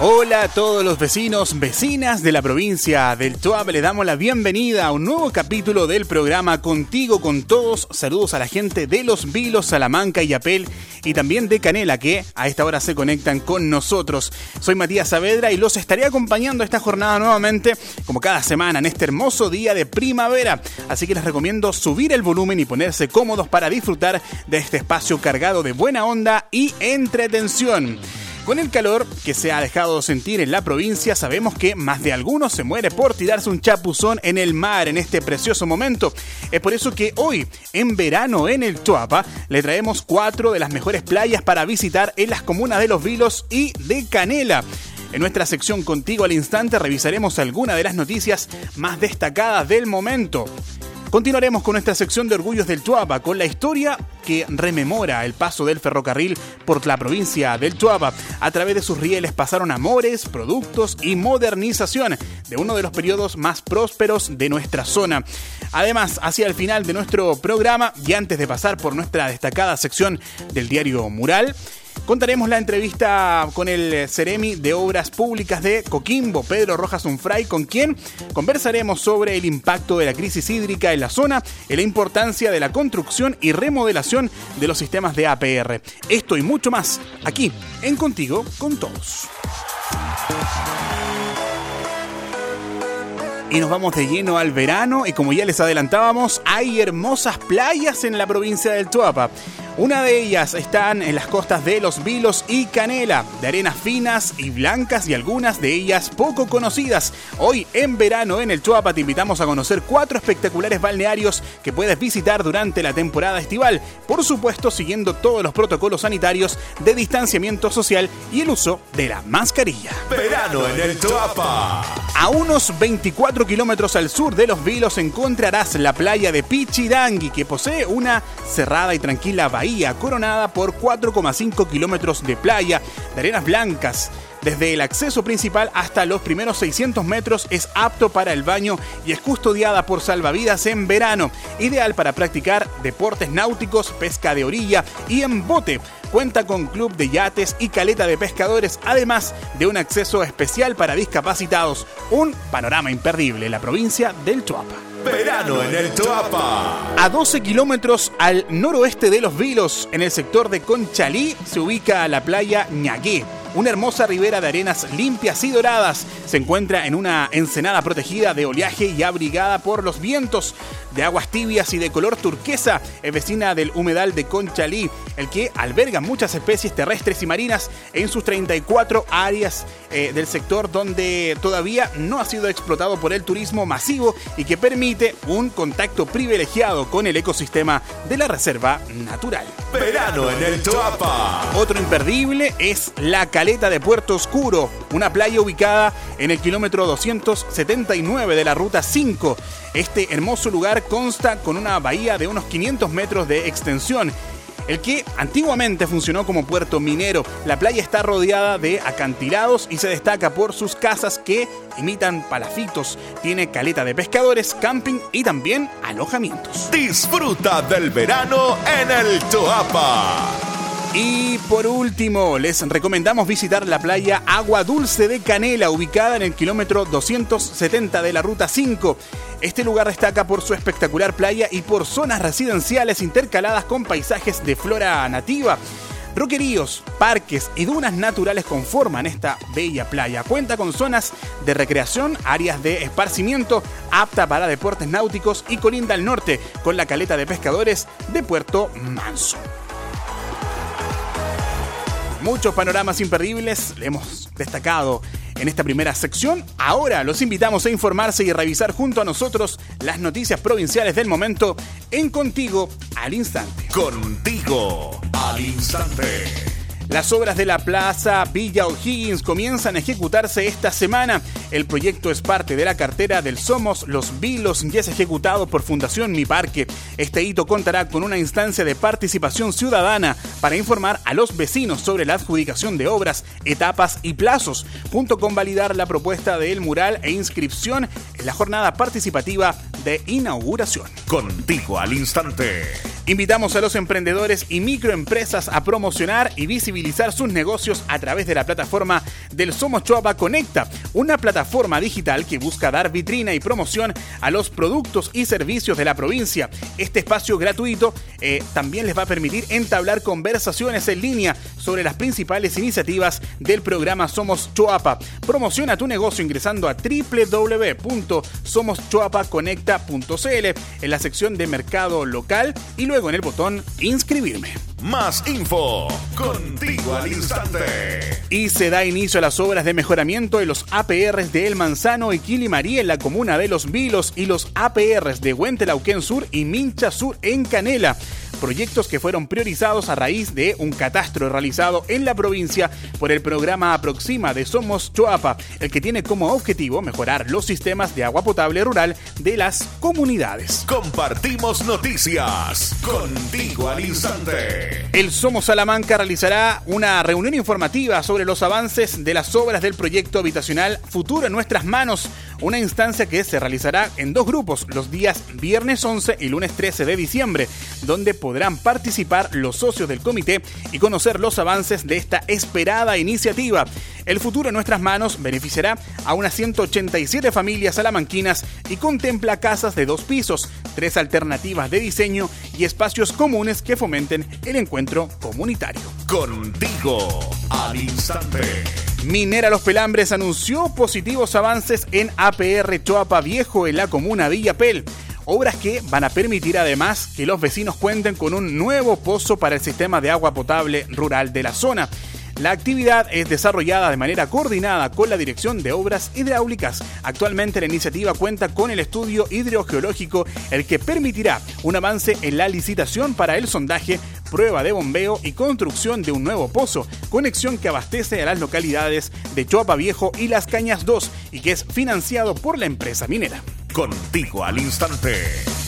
Hola a todos los vecinos, vecinas de la provincia del Toab. Le damos la bienvenida a un nuevo capítulo del programa Contigo con Todos. Saludos a la gente de Los Vilos, Salamanca y Apel y también de Canela que a esta hora se conectan con nosotros. Soy Matías Saavedra y los estaré acompañando esta jornada nuevamente como cada semana en este hermoso día de primavera. Así que les recomiendo subir el volumen y ponerse cómodos para disfrutar de este espacio cargado de buena onda y entretención. Con el calor que se ha dejado sentir en la provincia, sabemos que más de algunos se muere por tirarse un chapuzón en el mar en este precioso momento. Es por eso que hoy, en verano en el Tuapa, le traemos cuatro de las mejores playas para visitar en las comunas de Los Vilos y de Canela. En nuestra sección Contigo al Instante revisaremos algunas de las noticias más destacadas del momento. Continuaremos con nuestra sección de Orgullos del Tuapa, con la historia que rememora el paso del ferrocarril por la provincia del Tuapa. A través de sus rieles pasaron amores, productos y modernización de uno de los periodos más prósperos de nuestra zona. Además, hacia el final de nuestro programa, y antes de pasar por nuestra destacada sección del diario Mural, Contaremos la entrevista con el Ceremi de Obras Públicas de Coquimbo, Pedro Rojas Unfray, con quien conversaremos sobre el impacto de la crisis hídrica en la zona y la importancia de la construcción y remodelación de los sistemas de APR. Esto y mucho más aquí en Contigo con Todos. Y nos vamos de lleno al verano y como ya les adelantábamos, hay hermosas playas en la provincia del Tuapa. Una de ellas están en las costas de Los Vilos y Canela, de arenas finas y blancas y algunas de ellas poco conocidas. Hoy en verano en el Chuapa te invitamos a conocer cuatro espectaculares balnearios que puedes visitar durante la temporada estival, por supuesto siguiendo todos los protocolos sanitarios de distanciamiento social y el uso de la mascarilla. Verano en el Chuapa. A unos 24 kilómetros al sur de Los Vilos encontrarás la playa de Pichidangui que posee una cerrada y tranquila bahía coronada por 4,5 kilómetros de playa, de arenas blancas. Desde el acceso principal hasta los primeros 600 metros es apto para el baño y es custodiada por salvavidas en verano, ideal para practicar deportes náuticos, pesca de orilla y en bote. Cuenta con club de yates y caleta de pescadores, además de un acceso especial para discapacitados. Un panorama imperdible, la provincia del Chuapa. Verano en el Chuapa. A 12 kilómetros al noroeste de Los Vilos, en el sector de Conchalí, se ubica la playa Ñagué una hermosa ribera de arenas limpias y doradas. Se encuentra en una ensenada protegida de oleaje y abrigada por los vientos de aguas tibias y de color turquesa. Es vecina del humedal de Conchalí, el que alberga muchas especies terrestres y marinas en sus 34 áreas eh, del sector donde todavía no ha sido explotado por el turismo masivo y que permite un contacto privilegiado con el ecosistema de la reserva natural. Verano en el Choapa. Otro imperdible es la Caleta de Puerto Oscuro, una playa ubicada en el kilómetro 279 de la ruta 5. Este hermoso lugar consta con una bahía de unos 500 metros de extensión el que antiguamente funcionó como puerto minero. La playa está rodeada de acantilados y se destaca por sus casas que imitan palafitos. Tiene caleta de pescadores, camping y también alojamientos. Disfruta del verano en el Toapa. Y por último, les recomendamos visitar la playa Agua Dulce de Canela, ubicada en el kilómetro 270 de la Ruta 5. Este lugar destaca por su espectacular playa y por zonas residenciales intercaladas con paisajes de flora nativa. Roqueríos, parques y dunas naturales conforman esta bella playa. Cuenta con zonas de recreación, áreas de esparcimiento, apta para deportes náuticos y colinda al norte con la caleta de pescadores de Puerto Manso muchos panoramas imperdibles le hemos destacado en esta primera sección. Ahora los invitamos a informarse y revisar junto a nosotros las noticias provinciales del momento en Contigo al Instante. Contigo al Instante. Las obras de la Plaza Villa O'Higgins comienzan a ejecutarse esta semana. El proyecto es parte de la cartera del Somos Los Vilos y es ejecutado por Fundación Mi Parque. Este hito contará con una instancia de participación ciudadana para informar a los vecinos sobre la adjudicación de obras, etapas y plazos, junto con validar la propuesta del mural e inscripción en la jornada participativa de inauguración. Contigo al instante. Invitamos a los emprendedores y microempresas a promocionar y visibilizar sus negocios a través de la plataforma del Somos Choapa Conecta, una plataforma digital que busca dar vitrina y promoción a los productos y servicios de la provincia. Este espacio gratuito eh, también les va a permitir entablar conversaciones en línea sobre las principales iniciativas del programa Somos Choapa. Promociona tu negocio ingresando a en la sección de mercado local y luego en el botón inscribirme. Más info, contigo al instante. Y se da inicio a las obras de mejoramiento de los APRs de El Manzano y Quilimarí en la comuna de Los Vilos y los APRs de Huentelauquén Sur y Mincha Sur en Canela proyectos que fueron priorizados a raíz de un catastro realizado en la provincia por el programa Aproxima de Somos Choapa, el que tiene como objetivo mejorar los sistemas de agua potable rural de las comunidades. Compartimos noticias contigo al instante. El Somos Salamanca realizará una reunión informativa sobre los avances de las obras del proyecto habitacional Futuro en nuestras manos, una instancia que se realizará en dos grupos los días viernes 11 y lunes 13 de diciembre, donde podrán participar los socios del comité y conocer los avances de esta esperada iniciativa. El futuro en nuestras manos beneficiará a unas 187 familias salamanquinas y contempla casas de dos pisos, tres alternativas de diseño y espacios comunes que fomenten el encuentro comunitario. Contigo al instante. Minera Los Pelambres anunció positivos avances en APR Choapa Viejo en la comuna Villapel obras que van a permitir además que los vecinos cuenten con un nuevo pozo para el sistema de agua potable rural de la zona. La actividad es desarrollada de manera coordinada con la Dirección de Obras Hidráulicas. Actualmente la iniciativa cuenta con el estudio hidrogeológico, el que permitirá un avance en la licitación para el sondaje, prueba de bombeo y construcción de un nuevo pozo, conexión que abastece a las localidades de Choapa Viejo y Las Cañas 2 y que es financiado por la empresa minera. Contigo al instante.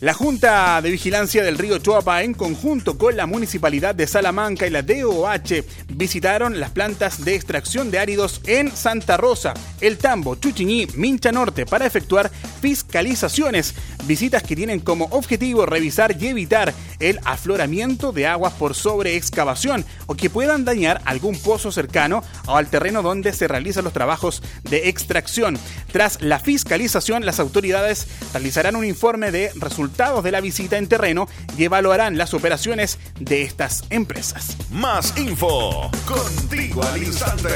La Junta de Vigilancia del Río Choapa, en conjunto con la Municipalidad de Salamanca y la DOH, visitaron las plantas de extracción de áridos en Santa Rosa, El Tambo, Chuchiñí, Mincha Norte para efectuar fiscalizaciones. Visitas que tienen como objetivo revisar y evitar el afloramiento de aguas por sobreexcavación o que puedan dañar algún pozo cercano o al terreno donde se realizan los trabajos de extracción. Tras la fiscalización, las autoridades realizarán un informe de resultados de la visita en terreno y evaluarán las operaciones de estas empresas. Más info contigo al instante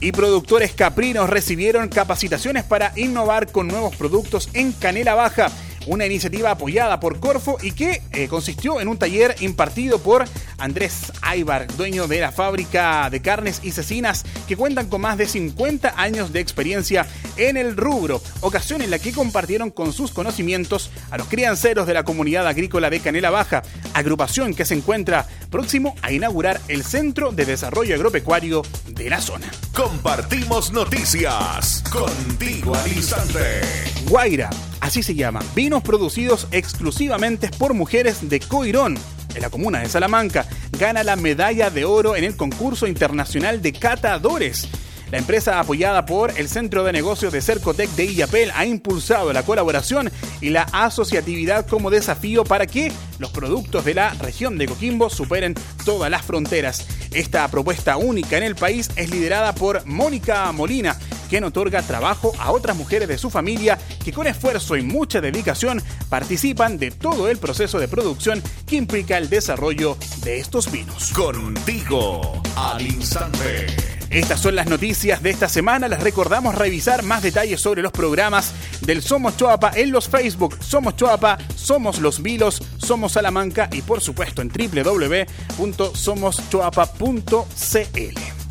y productores caprinos recibieron capacitaciones para innovar con nuevos productos en Canela Baja una iniciativa apoyada por Corfo y que eh, consistió en un taller impartido por Andrés Aybar, dueño de la fábrica de carnes y cecinas, que cuentan con más de 50 años de experiencia en el rubro, ocasión en la que compartieron con sus conocimientos a los crianceros de la comunidad agrícola de Canela Baja, agrupación que se encuentra próximo a inaugurar el Centro de Desarrollo Agropecuario de la zona. Compartimos noticias contigo al instante. Guaira así se llama, vinos producidos exclusivamente por mujeres de Coirón, en la comuna de Salamanca, gana la medalla de oro en el concurso internacional de catadores. La empresa apoyada por el Centro de Negocios de Cercotec de Illapel ha impulsado la colaboración y la asociatividad como desafío para que los productos de la región de Coquimbo superen todas las fronteras. Esta propuesta única en el país es liderada por Mónica Molina, quien otorga trabajo a otras mujeres de su familia que con esfuerzo y mucha dedicación participan de todo el proceso de producción que implica el desarrollo de estos vinos. Contigo al instante. Estas son las noticias de esta semana. Les recordamos revisar más detalles sobre los programas del Somos Choapa en los Facebook Somos Choapa, Somos Los Vilos, Somos Salamanca y por supuesto en www.somoschoapa.cl.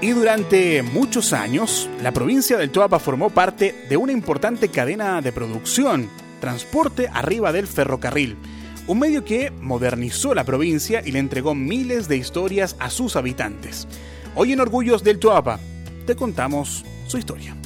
Y durante muchos años, la provincia del Choapa formó parte de una importante cadena de producción, transporte arriba del ferrocarril. un medio que modernizó la provincia y le entregó miles de historias a sus habitantes. Hoy en Orgullos del Tuapa te contamos su historia.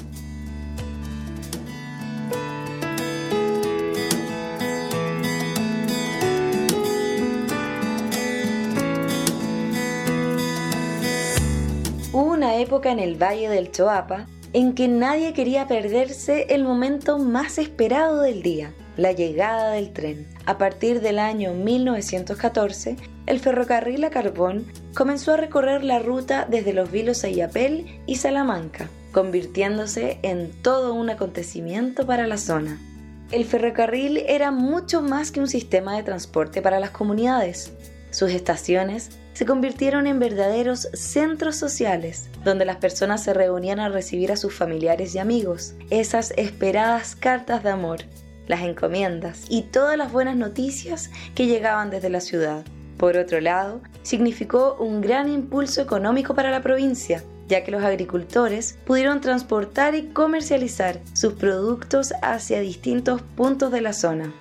Época en el Valle del Choapa en que nadie quería perderse el momento más esperado del día, la llegada del tren. A partir del año 1914, el ferrocarril a carbón comenzó a recorrer la ruta desde Los Vilos a y Salamanca, convirtiéndose en todo un acontecimiento para la zona. El ferrocarril era mucho más que un sistema de transporte para las comunidades. Sus estaciones se convirtieron en verdaderos centros sociales, donde las personas se reunían a recibir a sus familiares y amigos, esas esperadas cartas de amor, las encomiendas y todas las buenas noticias que llegaban desde la ciudad. Por otro lado, significó un gran impulso económico para la provincia, ya que los agricultores pudieron transportar y comercializar sus productos hacia distintos puntos de la zona.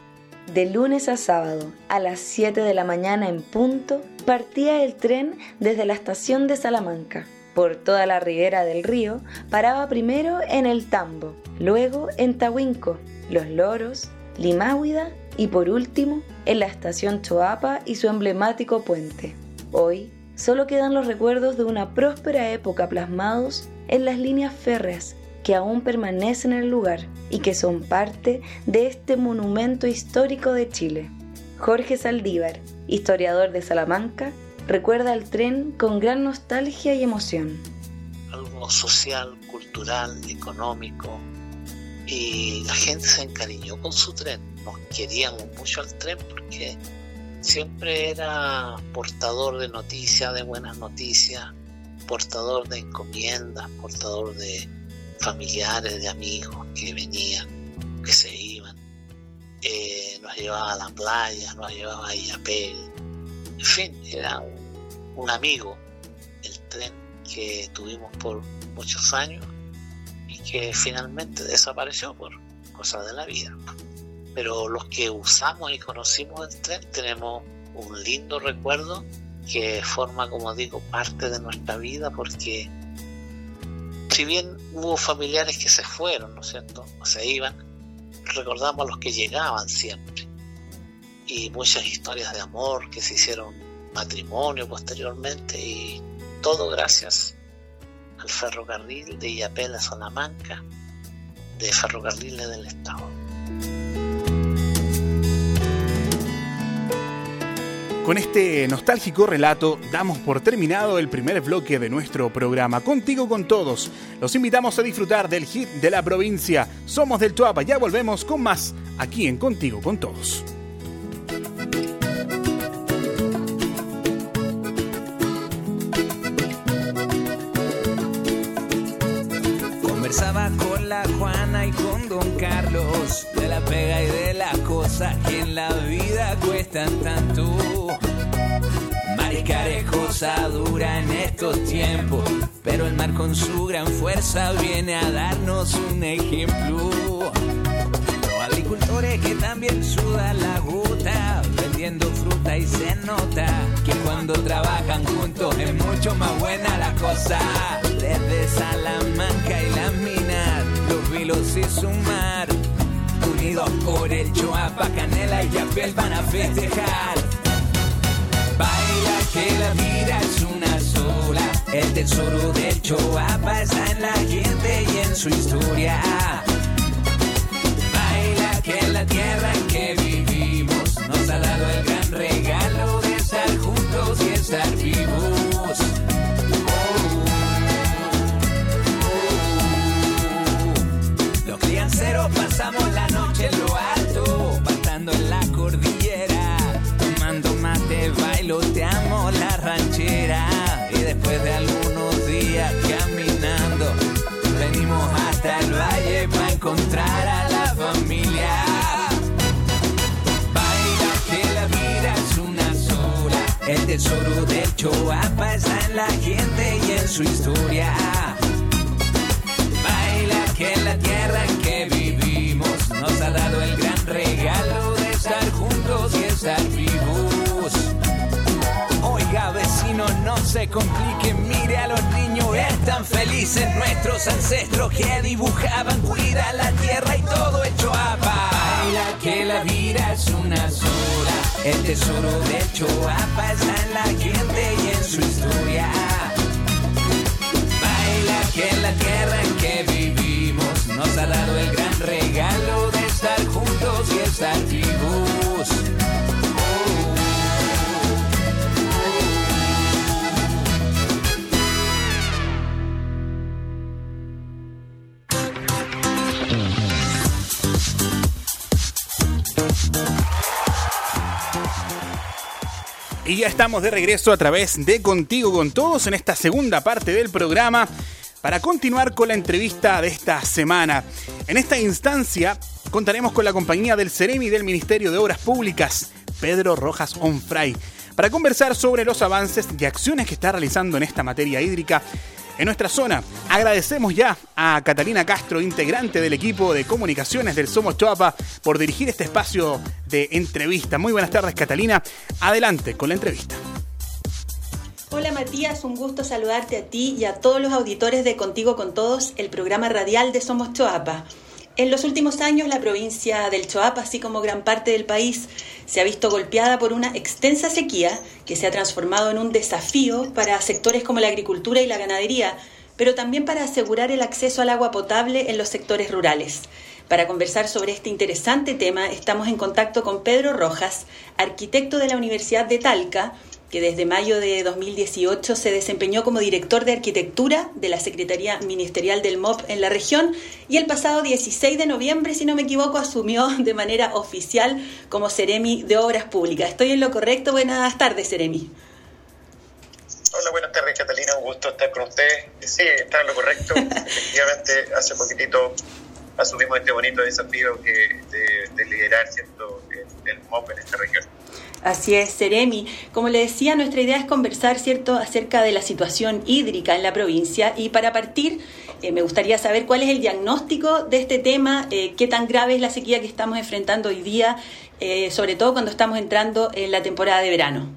De lunes a sábado, a las 7 de la mañana en punto, partía el tren desde la estación de Salamanca. Por toda la ribera del río, paraba primero en el Tambo, luego en Tahuinco, Los Loros, Limáhuida y por último en la estación Choapa y su emblemático puente. Hoy solo quedan los recuerdos de una próspera época plasmados en las líneas férreas que aún permanecen en el lugar y que son parte de este monumento histórico de Chile. Jorge Saldívar, historiador de Salamanca, recuerda el tren con gran nostalgia y emoción. Algo social, cultural, económico, y la gente se encariñó con su tren. Nos queríamos mucho al tren porque siempre era portador de noticias, de buenas noticias, portador de encomiendas, portador de familiares, de amigos que venían, que se iban. Eh, nos llevaba a la playa, nos llevaba a Illapel. En fin, era un, amigo el tren que tuvimos por muchos años y que finalmente desapareció por cosas de la vida. Pero los que usamos y conocimos el tren tenemos un lindo recuerdo que forma, como digo, parte de nuestra vida porque si bien hubo familiares que se fueron, ¿no es cierto? O se iban, recordamos a los que llegaban siempre. Y muchas historias de amor que se hicieron matrimonio posteriormente y todo gracias al ferrocarril de Iapel a Salamanca, de ferrocarriles del Estado. Con este nostálgico relato damos por terminado el primer bloque de nuestro programa. Contigo con todos. Los invitamos a disfrutar del hit de la provincia. Somos del Tuapa. Ya volvemos con más aquí en Contigo con todos. Es cosa dura en estos tiempos, pero el mar con su gran fuerza viene a darnos un ejemplo. Los agricultores que también sudan la gota, vendiendo fruta y se nota que cuando trabajan juntos es mucho más buena la cosa. Desde Salamanca y las minas, los vilos y su mar, unidos por el Choapa, Canela y Yapel van a festejar. Baila que la vida es una sola. El tesoro del Choapa está en la gente y en su historia. encontrar a la familia. Baila que la vida es una sola. El tesoro de Choapa está en la gente y en su historia. Baila que la tierra en que vivimos nos ha dado el gran regalo de estar juntos y estar vivos. Oiga, vecino, no se complique, mire a lo están felices nuestros ancestros que dibujaban, cuida la tierra y todo hecho a Baila que la vida es una sola. El tesoro de Choapa está en la gente y en su historia. Baila que la tierra en que vivimos nos ha dado el gran regalo de estar juntos y estar vivos. Y ya estamos de regreso a través de Contigo con Todos en esta segunda parte del programa para continuar con la entrevista de esta semana. En esta instancia contaremos con la compañía del Ceremi del Ministerio de Obras Públicas, Pedro Rojas Onfray, para conversar sobre los avances y acciones que está realizando en esta materia hídrica en nuestra zona. Agradecemos ya a Catalina Castro, integrante del equipo de comunicaciones del Somos Choapa, por dirigir este espacio de entrevista. Muy buenas tardes, Catalina. Adelante con la entrevista. Hola Matías, un gusto saludarte a ti y a todos los auditores de Contigo con Todos, el programa radial de Somos Choapa. En los últimos años, la provincia del Choapa, así como gran parte del país, se ha visto golpeada por una extensa sequía que se ha transformado en un desafío para sectores como la agricultura y la ganadería, pero también para asegurar el acceso al agua potable en los sectores rurales. Para conversar sobre este interesante tema, estamos en contacto con Pedro Rojas, arquitecto de la Universidad de Talca, que desde mayo de 2018 se desempeñó como director de arquitectura de la Secretaría Ministerial del MOP en la región y el pasado 16 de noviembre, si no me equivoco, asumió de manera oficial como Ceremi de Obras Públicas. ¿Estoy en lo correcto? Buenas tardes, Ceremi. Hola, buenas tardes, Catalina. Un gusto estar con usted. Sí, está en lo correcto. Efectivamente, hace poquitito asumimos este bonito desafío que de, liderar ¿cierto? El, el MOP en esta región. Así es, Seremi. Como le decía, nuestra idea es conversar, ¿cierto?, acerca de la situación hídrica en la provincia y para partir eh, me gustaría saber cuál es el diagnóstico de este tema, eh, qué tan grave es la sequía que estamos enfrentando hoy día, eh, sobre todo cuando estamos entrando en la temporada de verano.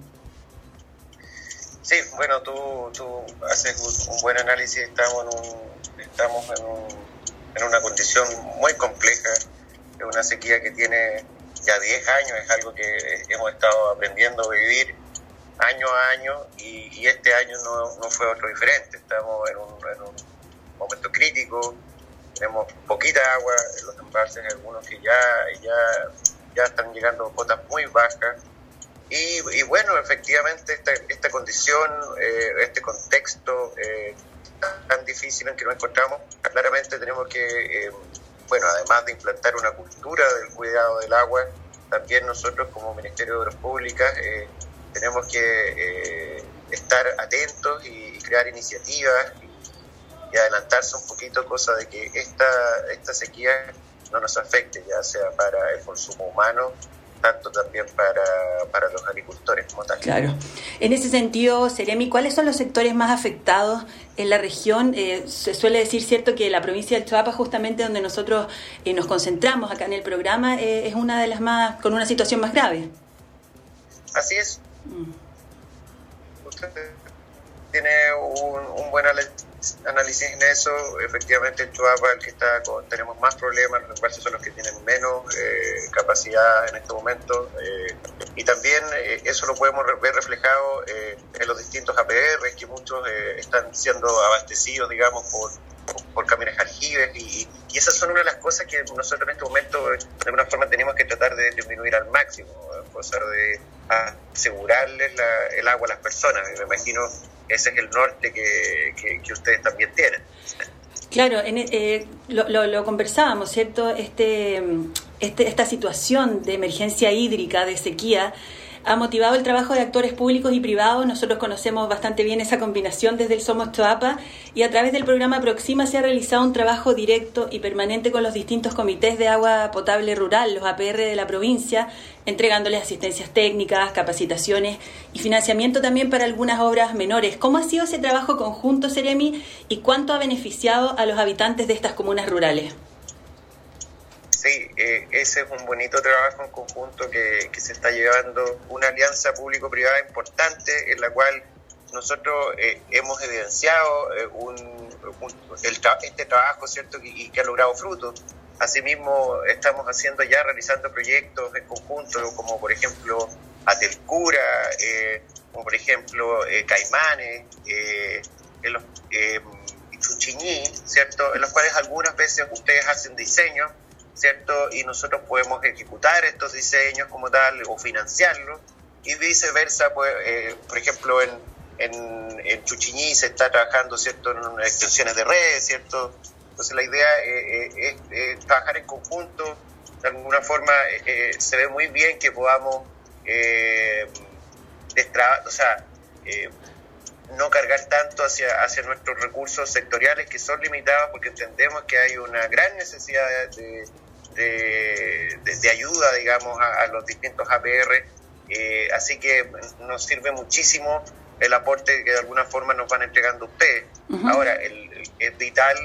Sí, bueno, tú, tú haces un buen análisis, estamos en, un, estamos en, un, en una condición muy compleja, de una sequía que tiene ya 10 años, es algo que hemos estado aprendiendo a vivir año a año y, este año no, no, fue otro diferente. Estamos en un, en un, momento crítico, tenemos poquita agua en los embalses, algunos que ya, ya, ya están llegando cotas muy bajas. Y, y bueno, efectivamente esta, esta condición, eh, este contexto eh, tan difícil en que nos encontramos, claramente tenemos que... Eh, bueno, además de implantar una cultura del cuidado del agua, también nosotros como Ministerio de Obras Públicas eh, tenemos que eh, estar atentos y, crear iniciativas y, adelantarse un poquito, cosa de que esta, esta sequía no nos afecte, ya sea para el consumo humano tanto también para, para los agricultores como tal. Claro. En ese sentido, Seremi, ¿cuáles son los sectores más afectados en la región? Eh, se suele decir, cierto, que la provincia del Chihuahua, justamente donde nosotros eh, nos concentramos acá en el programa, eh, es una de las más, con una situación más grave. Así es. Mm. Usted tiene un, un buen análisis en eso, efectivamente en Chuapa el que está con, tenemos más problemas, los embalses son los que tienen menos eh, capacidad en este momento eh, y también eh, eso lo podemos ver reflejado en los distintos APR que muchos están siendo abastecidos digamos por, por, camiones aljibes y, y, esas son una de las cosas que nosotros en este momento de alguna forma tenemos que tratar de disminuir al máximo, cosa de asegurarles el agua a las personas. Me imagino ese es el norte que, que, ustedes también tienen. Claro, en, eh, lo, lo, conversábamos, ¿cierto? Este, este, esta situación de emergencia hídrica, de sequía, ha motivado el trabajo de actores públicos y privados. Nosotros conocemos bastante bien esa combinación desde el Somos Toapa y a través del programa Proxima se ha realizado un trabajo directo y permanente con los distintos comités de agua potable rural, los APR de la provincia, entregándoles asistencias técnicas, capacitaciones y financiamiento también para algunas obras menores. ¿Cómo ha sido ese trabajo conjunto, Seremi, y cuánto ha beneficiado a los habitantes de estas comunas rurales? Sí, eh, ese es un bonito trabajo en conjunto que, se está llevando, una alianza público-privada importante en la cual nosotros hemos evidenciado un, este trabajo, ¿cierto? Y, que ha logrado frutos. Asimismo, estamos haciendo ya, realizando proyectos en conjunto, como por ejemplo Atelcura, como por ejemplo Caimanes, los, Chuchiñí, ¿cierto? En los cuales algunas veces ustedes hacen diseños, ¿cierto? Y nosotros podemos ejecutar estos diseños como tal o financiarlos y viceversa, pues, eh, por ejemplo, en, en, en, Chuchiñí se está trabajando, ¿cierto? En extensiones de redes, ¿cierto? Entonces la idea eh, eh, es trabajar en conjunto, de alguna forma se ve muy bien que podamos o sea, no cargar tanto hacia, hacia nuestros recursos sectoriales que son limitados porque entendemos que hay una gran necesidad de, de, ayuda, digamos, a, los distintos APR. Eh, así que nos sirve muchísimo el aporte que de alguna forma nos van entregando ustedes. Ahora, es vital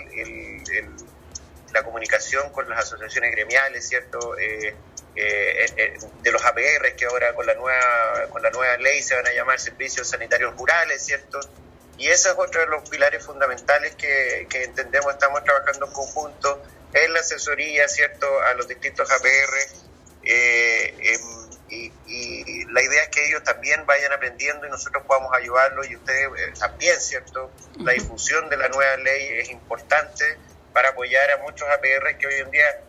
la comunicación con las asociaciones gremiales, ¿cierto? Eh, eh, eh, de los APR que ahora con la nueva con la nueva ley se van a llamar servicios sanitarios rurales, ¿cierto? Y ese es otro de los pilares fundamentales que, que entendemos estamos trabajando en conjunto en la asesoría, ¿cierto?, a los distintos APR. Eh, em, y, y, la idea es que ellos también vayan aprendiendo y nosotros podamos ayudarlos y ustedes también, ¿cierto? La difusión de la nueva ley es importante para apoyar a muchos APR que hoy en día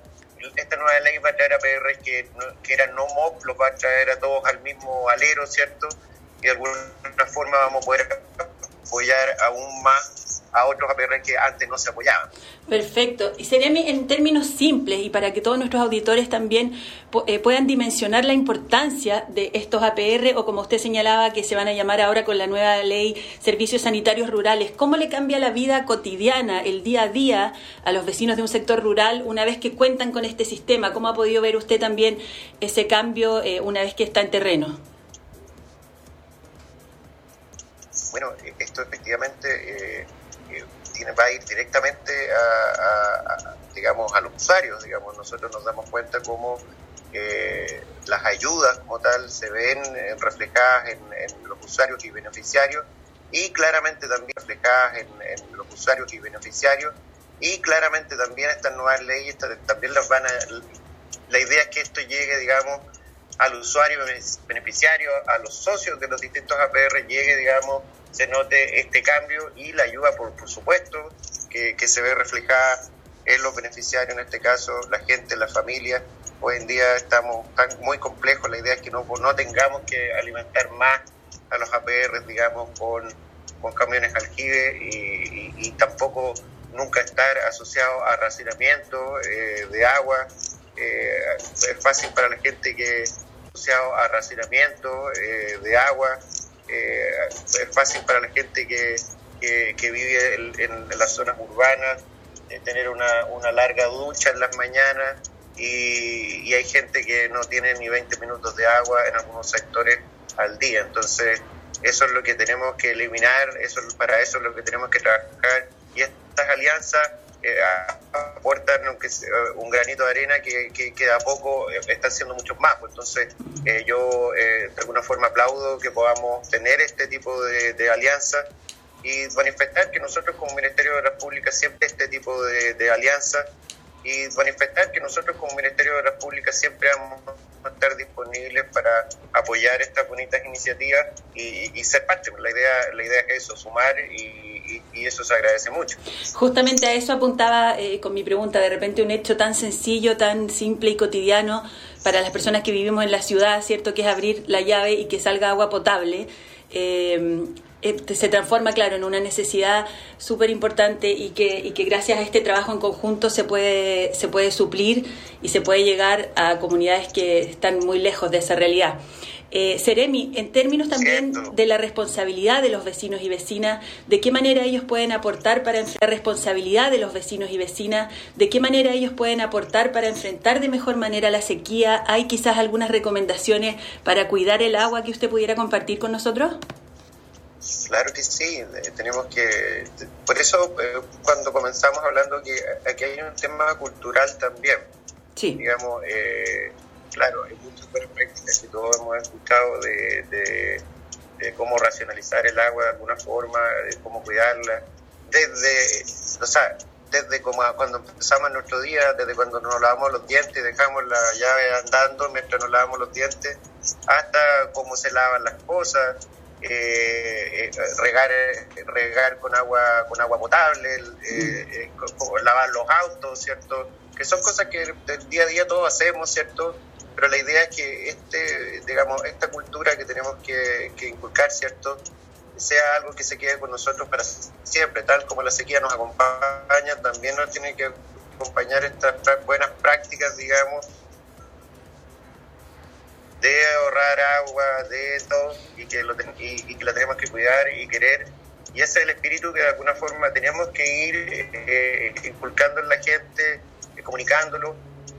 esta nueva ley va a traer a PR que, que eran no MOP, los va a traer a todos al mismo alero, ¿cierto? Y de alguna forma vamos a poder apoyar aún más a otros APR que antes no se apoyaban. Perfecto. Y sería en términos simples y para que todos nuestros auditores también eh, puedan dimensionar la importancia de estos APR o como usted señalaba que se van a llamar ahora con la nueva ley Servicios Sanitarios Rurales, ¿cómo le cambia la vida cotidiana, el día a día a los vecinos de un sector rural una vez que cuentan con este sistema? ¿Cómo ha podido ver usted también ese cambio eh, una vez que está en terreno? Bueno, esto efectivamente... Eh va a ir directamente a, digamos, a los usuarios. Digamos, nosotros nos damos cuenta cómo eh, las ayudas como tal se ven eh, reflejadas en, los usuarios y beneficiarios y claramente también reflejadas en, los usuarios y beneficiarios y claramente también estas nuevas leyes también las van a la idea es que esto llegue digamos al usuario beneficiario a los socios de los distintos APR llegue digamos se note este cambio y la ayuda, por, por supuesto, que, se ve reflejada en los beneficiarios, en este caso la gente, la familia. Hoy en día estamos tan muy complejos, la idea es que no, no tengamos que alimentar más a los APR, digamos, con, con camiones aljibe y, tampoco nunca estar asociado a racionamiento eh, de agua. Eh, es fácil para la gente que asociado a racionamiento eh, de agua, eh, es fácil para la gente que, que, vive en, las zonas urbanas eh, tener una, una, larga ducha en las mañanas y, y, hay gente que no tiene ni 20 minutos de agua en algunos sectores al día. Entonces, eso es lo que tenemos que eliminar, eso para eso es lo que tenemos que trabajar y estas alianzas eh, aportan aunque eh, un granito de arena que, que, a poco eh, están siendo muchos más. Pues entonces, yo de alguna forma aplaudo que podamos tener este tipo de, de y manifestar que nosotros como Ministerio de la Pública siempre este tipo de, de y manifestar que nosotros como Ministerio de la Pública siempre vamos a estar disponibles para apoyar estas bonitas iniciativas y, ser parte. La idea, la idea es eso, sumar y, eso se agradece mucho. Justamente a eso apuntaba eh, con mi pregunta, de repente un hecho tan sencillo, tan simple y cotidiano para las personas que vivimos en la ciudad, ¿cierto? Que es abrir la llave y que salga agua potable. Eh, eh, se transforma, claro, en una necesidad súper importante y que, y que gracias a este trabajo en conjunto se puede, se puede suplir y se puede llegar a comunidades que están muy lejos de esa realidad. Eh, Seremi, en términos también de la responsabilidad de los vecinos y vecinas, de qué manera ellos pueden aportar para enfrentar la responsabilidad de los vecinos y vecinas, de qué manera ellos pueden aportar para enfrentar de mejor manera la sequía, ¿hay quizás algunas recomendaciones para cuidar el agua que usted pudiera compartir con nosotros? Claro que sí, eh, tenemos que, por eso eh, cuando comenzamos hablando que aquí hay un tema cultural también, sí. digamos, eh, claro, hay muchas prácticas que todos hemos escuchado de, de cómo racionalizar el agua de alguna forma, de cómo cuidarla, desde, o sea, desde como cuando empezamos nuestro día, desde cuando nos lavamos los dientes y dejamos la llave andando mientras nos lavamos los dientes, hasta cómo se lavan las cosas, eh, eh, regar regar con agua con agua potable, eh, lavar los autos, ¿cierto? Que son cosas que del día a día todos hacemos, ¿cierto? Pero la idea es que este, digamos, esta cultura que tenemos que, inculcar, ¿cierto? sea algo que se quede con nosotros para siempre, tal como la sequía nos acompaña, también nos tiene que acompañar estas buenas prácticas, digamos, de ahorrar agua, de todo, y que, lo, y, que la tenemos que cuidar y querer. Y ese es el espíritu que de alguna forma tenemos que ir eh, inculcando en la gente, eh, comunicándolo.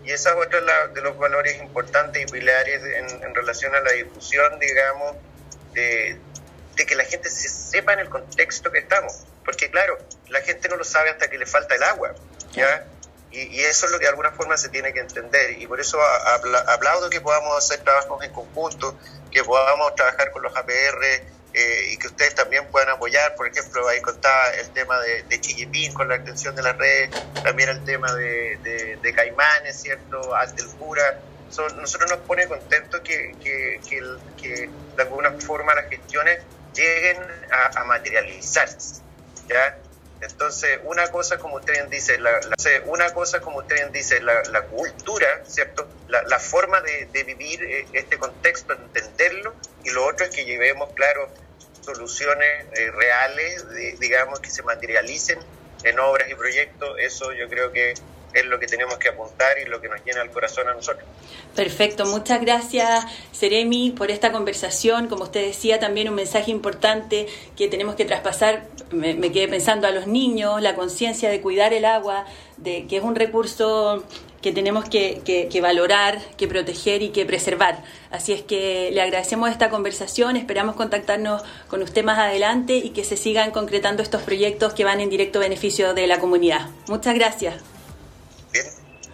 Y esa es otra de los valores importantes y pilares en, en relación a la difusión, digamos, de, de que la gente se sepa en el contexto que estamos. Porque claro, la gente no lo sabe hasta que le falta el agua. ¿ya? Y, eso es lo que de alguna forma se tiene que entender. Y por eso aplaudo que podamos hacer trabajos en conjunto, que podamos trabajar con los APR eh, y que ustedes también puedan apoyar. Por ejemplo, ahí contaba el tema de, de con la extensión de la red, también el tema de, de, Caimanes, ¿cierto? Ante el Cura. nosotros nos pone contentos que, que, que de alguna forma las gestiones lleguen a, materializarse. ¿ya? Entonces, una cosa, como usted dice, la, una cosa, como usted dice, la, la cultura, ¿cierto? La, la forma de, de, vivir eh, este contexto, entenderlo, y lo otro es que llevemos, claro, soluciones eh, reales, digamos, que se materialicen en obras y proyectos. Eso yo creo que es lo que tenemos que apuntar y lo que nos llena el corazón a nosotros. Perfecto, muchas gracias Seremi por esta conversación. Como usted decía, también un mensaje importante que tenemos que traspasar, me, quedé pensando a los niños, la conciencia de cuidar el agua, de que es un recurso que tenemos que, que, valorar, que proteger y que preservar. Así es que le agradecemos esta conversación, esperamos contactarnos con usted más adelante y que se sigan concretando estos proyectos que van en directo beneficio de la comunidad. Muchas gracias.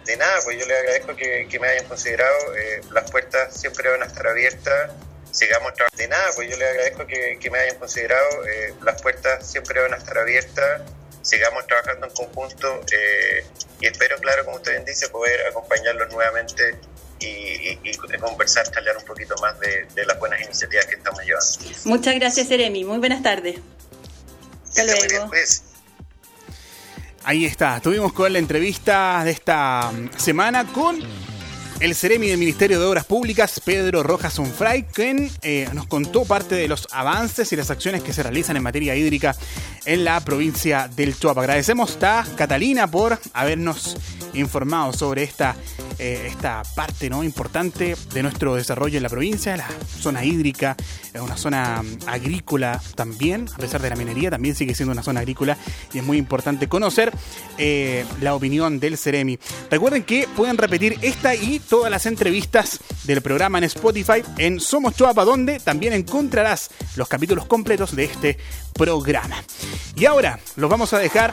De nada, pues yo le agradezco que, me hayan considerado. Eh, las puertas siempre van a estar abiertas. Sigamos trabajando. De nada, pues yo le agradezco que, me hayan considerado. Eh, las puertas siempre van a estar abiertas. Sigamos trabajando en conjunto eh, y espero, claro, como usted bien dice, poder acompañarlos nuevamente y, conversar, charlar un poquito más de, las buenas iniciativas que estamos llevando. Muchas gracias, Eremi. Muy buenas tardes. Hasta luego. Ahí está, estuvimos con la entrevista de esta mm, semana con el Ceremi del Ministerio de Obras Públicas, Pedro Rojas Unfray, quien eh, nos contó parte de los avances y las acciones que se realizan en materia hídrica en la provincia del Chuapa. Agradecemos a Catalina por habernos informado sobre esta, eh, esta parte ¿no? importante de nuestro desarrollo en la provincia, la zona hídrica, una zona mm, agrícola también, a pesar de la minería, también sigue siendo una zona agrícola y es muy importante conocer eh, la opinión del Ceremi. Recuerden que pueden repetir esta y todas las entrevistas del programa en Spotify en Somos Chuapa, donde también encontrarás los capítulos completos de este programa. Y ahora los vamos a dejar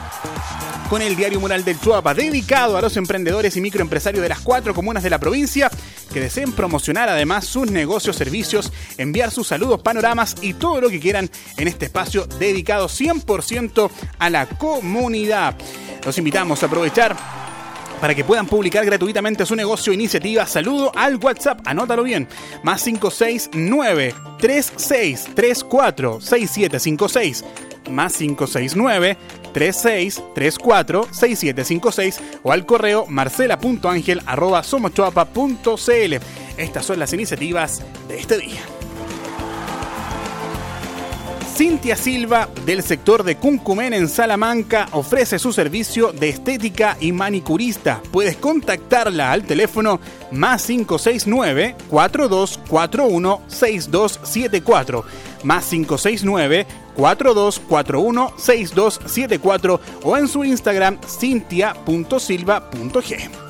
con el diario mural del Chuapa, dedicado a los emprendedores y microempresarios de las cuatro comunas de la provincia que deseen promocionar además sus negocios, servicios, enviar sus saludos, panoramas y todo lo que quieran en este espacio dedicado 100% a la comunidad. Los invitamos a aprovechar para que puedan publicar gratuitamente su negocio iniciativa. Saludo al WhatsApp, anótalo bien, más 569 3634 6756 más 569 3634 6756 o al correo marcela.angel arroba somochoapa.cl. Estas son las iniciativas de este día. Cintia Silva, del sector de Cuncumén en Salamanca, ofrece su servicio de estética y manicurista. Puedes contactarla al teléfono más 569 4241 6274 más 569 4241 6274 o en su Instagram cintia.silva.g.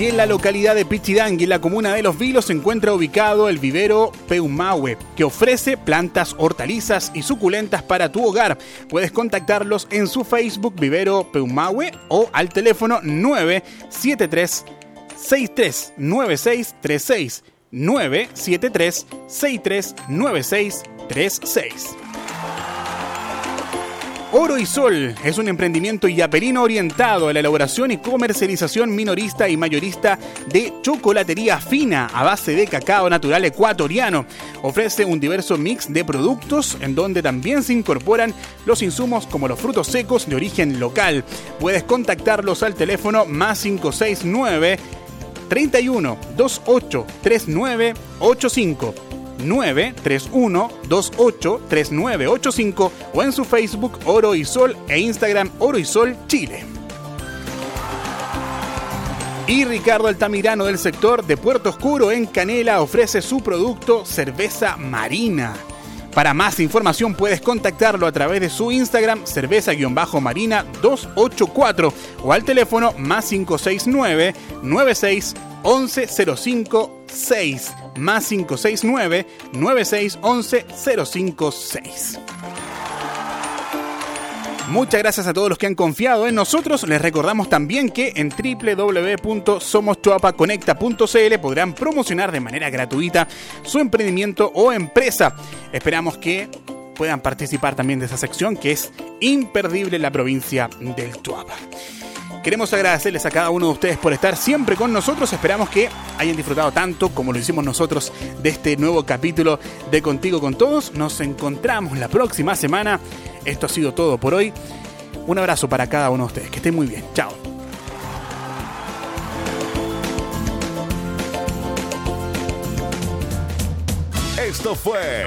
Y en la localidad de Pichidangui, la comuna de Los Vilos, se encuentra ubicado el vivero Peumahue, que ofrece plantas, hortalizas y suculentas para tu hogar. Puedes contactarlos en su Facebook Vivero Peumahue o al teléfono 973 639636 973 639636. Oro y Sol es un emprendimiento yapelino orientado a la elaboración y comercialización minorista y mayorista de chocolatería fina a base de cacao natural ecuatoriano. Ofrece un diverso mix de productos en donde también se incorporan los insumos como los frutos secos de origen local. Puedes contactarlos al teléfono más 569 31 28 39 85 931 28 3985 o en su Facebook Oro y Sol e Instagram Oro y Sol Chile. Y Ricardo Altamirano del sector de Puerto Oscuro en Canela ofrece su producto cerveza marina. Para más información puedes contactarlo a través de su Instagram cerveza-marina 284 o al teléfono más 569 96 11 6 más 569 9611 056. Muchas gracias a todos los que han confiado en nosotros. Les recordamos también que en www.somoschoapaconecta.cl podrán promocionar de manera gratuita su emprendimiento o empresa. Esperamos que puedan participar también de esa sección que es imperdible en la provincia del Chuapa. Queremos agradecerles a cada uno de ustedes por estar siempre con nosotros. Esperamos que hayan disfrutado tanto como lo hicimos nosotros de este nuevo capítulo de Contigo con Todos. Nos encontramos la próxima semana. Esto ha sido todo por hoy. Un abrazo para cada uno de ustedes. Que estén muy bien. Chao. Esto fue